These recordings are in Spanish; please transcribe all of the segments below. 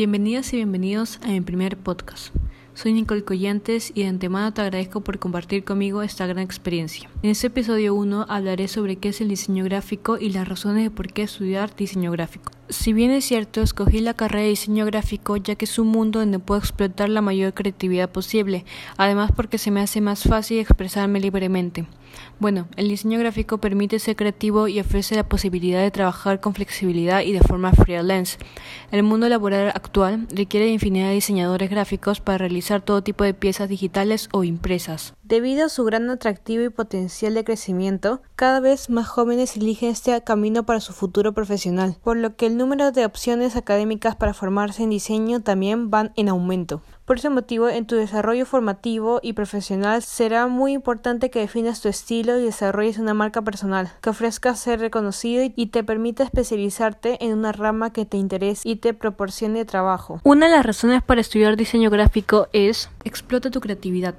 Bienvenidas y bienvenidos a mi primer podcast. Soy Nicole Collantes y de antemano te agradezco por compartir conmigo esta gran experiencia. En este episodio 1 hablaré sobre qué es el diseño gráfico y las razones de por qué estudiar diseño gráfico. Si bien es cierto, escogí la carrera de diseño gráfico ya que es un mundo donde puedo explotar la mayor creatividad posible, además porque se me hace más fácil expresarme libremente. Bueno, el diseño gráfico permite ser creativo y ofrece la posibilidad de trabajar con flexibilidad y de forma freelance. El mundo laboral actual requiere de infinidad de diseñadores gráficos para realizar todo tipo de piezas digitales o impresas. Debido a su gran atractivo y potencial de crecimiento, cada vez más jóvenes eligen este camino para su futuro profesional, por lo que el número de opciones académicas para formarse en diseño también van en aumento. Por ese motivo, en tu desarrollo formativo y profesional será muy importante que definas tu estilo y desarrolles una marca personal, que ofrezca ser reconocido y te permita especializarte en una rama que te interese y te proporcione trabajo. Una de las razones para estudiar diseño gráfico es explota tu creatividad.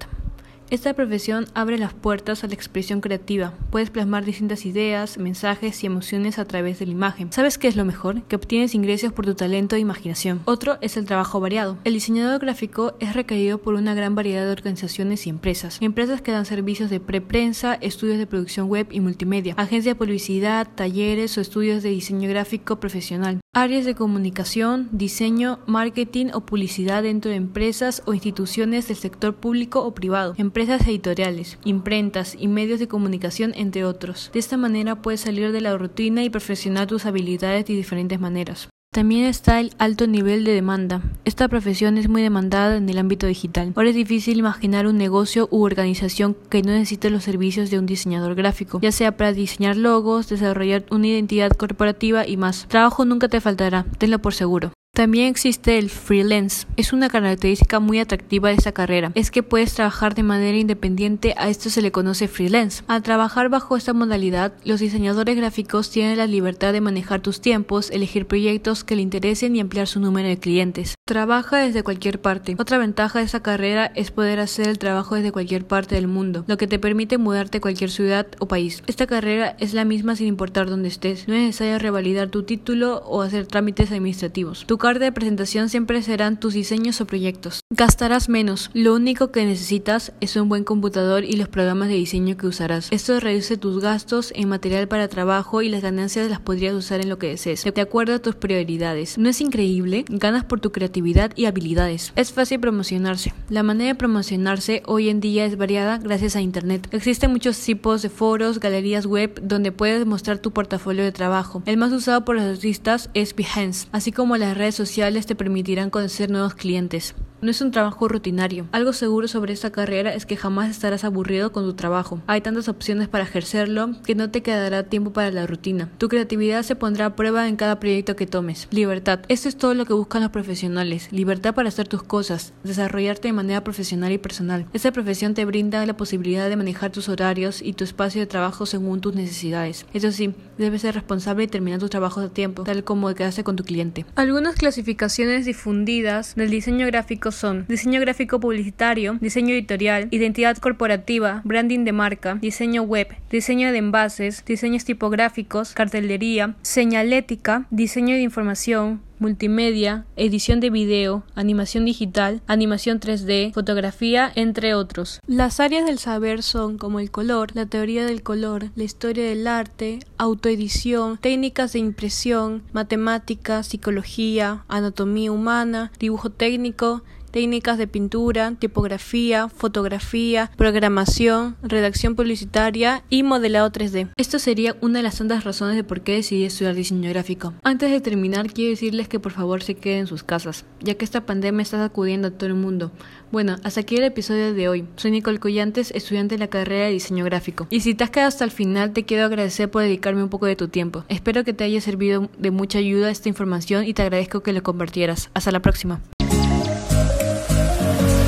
Esta profesión abre las puertas a la expresión creativa. Puedes plasmar distintas ideas, mensajes y emociones a través de la imagen. ¿Sabes qué es lo mejor? Que obtienes ingresos por tu talento e imaginación. Otro es el trabajo variado. El diseñador gráfico es requerido por una gran variedad de organizaciones y empresas. Empresas que dan servicios de preprensa, estudios de producción web y multimedia, agencias de publicidad, talleres o estudios de diseño gráfico profesional. Áreas de comunicación, diseño, marketing o publicidad dentro de empresas o instituciones del sector público o privado empresas editoriales, imprentas y medios de comunicación, entre otros. De esta manera puedes salir de la rutina y perfeccionar tus habilidades de diferentes maneras. También está el alto nivel de demanda. Esta profesión es muy demandada en el ámbito digital. Ahora es difícil imaginar un negocio u organización que no necesite los servicios de un diseñador gráfico, ya sea para diseñar logos, desarrollar una identidad corporativa y más. Trabajo nunca te faltará, tenlo por seguro. También existe el freelance. Es una característica muy atractiva de esta carrera. Es que puedes trabajar de manera independiente, a esto se le conoce freelance. Al trabajar bajo esta modalidad, los diseñadores gráficos tienen la libertad de manejar tus tiempos, elegir proyectos que le interesen y ampliar su número de clientes. Trabaja desde cualquier parte. Otra ventaja de esta carrera es poder hacer el trabajo desde cualquier parte del mundo, lo que te permite mudarte a cualquier ciudad o país. Esta carrera es la misma sin importar dónde estés. No es necesario revalidar tu título o hacer trámites administrativos carta de presentación siempre serán tus diseños o proyectos. Gastarás menos. Lo único que necesitas es un buen computador y los programas de diseño que usarás. Esto reduce tus gastos en material para trabajo y las ganancias las podrías usar en lo que desees, de acuerdo a tus prioridades. ¿No es increíble? Ganas por tu creatividad y habilidades. Es fácil promocionarse. La manera de promocionarse hoy en día es variada gracias a Internet. Existen muchos tipos de foros, galerías web donde puedes mostrar tu portafolio de trabajo. El más usado por los artistas es Behance, así como las redes sociales te permitirán conocer nuevos clientes. No es un trabajo rutinario. Algo seguro sobre esta carrera es que jamás estarás aburrido con tu trabajo. Hay tantas opciones para ejercerlo que no te quedará tiempo para la rutina. Tu creatividad se pondrá a prueba en cada proyecto que tomes. Libertad. Esto es todo lo que buscan los profesionales. Libertad para hacer tus cosas, desarrollarte de manera profesional y personal. Esta profesión te brinda la posibilidad de manejar tus horarios y tu espacio de trabajo según tus necesidades. Eso sí, debes ser responsable y terminar tus trabajos a tiempo, tal como quedaste con tu cliente. Algunas clasificaciones difundidas del diseño gráfico son diseño gráfico publicitario, diseño editorial, identidad corporativa, branding de marca, diseño web, diseño de envases, diseños tipográficos, cartelería, señalética, diseño de información, multimedia, edición de video, animación digital, animación 3D, fotografía, entre otros. Las áreas del saber son como el color, la teoría del color, la historia del arte, autoedición, técnicas de impresión, matemáticas, psicología, anatomía humana, dibujo técnico, técnicas de pintura, tipografía, fotografía, programación, redacción publicitaria y modelado 3D. Esto sería una de las tantas razones de por qué decidí estudiar diseño gráfico. Antes de terminar, quiero decirles que por favor se queden en sus casas, ya que esta pandemia está sacudiendo a todo el mundo. Bueno, hasta aquí el episodio de hoy. Soy Nicole Collantes, estudiante de la carrera de diseño gráfico. Y si te has quedado hasta el final, te quiero agradecer por dedicarme un poco de tu tiempo. Espero que te haya servido de mucha ayuda esta información y te agradezco que lo compartieras. Hasta la próxima.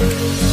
Thank you.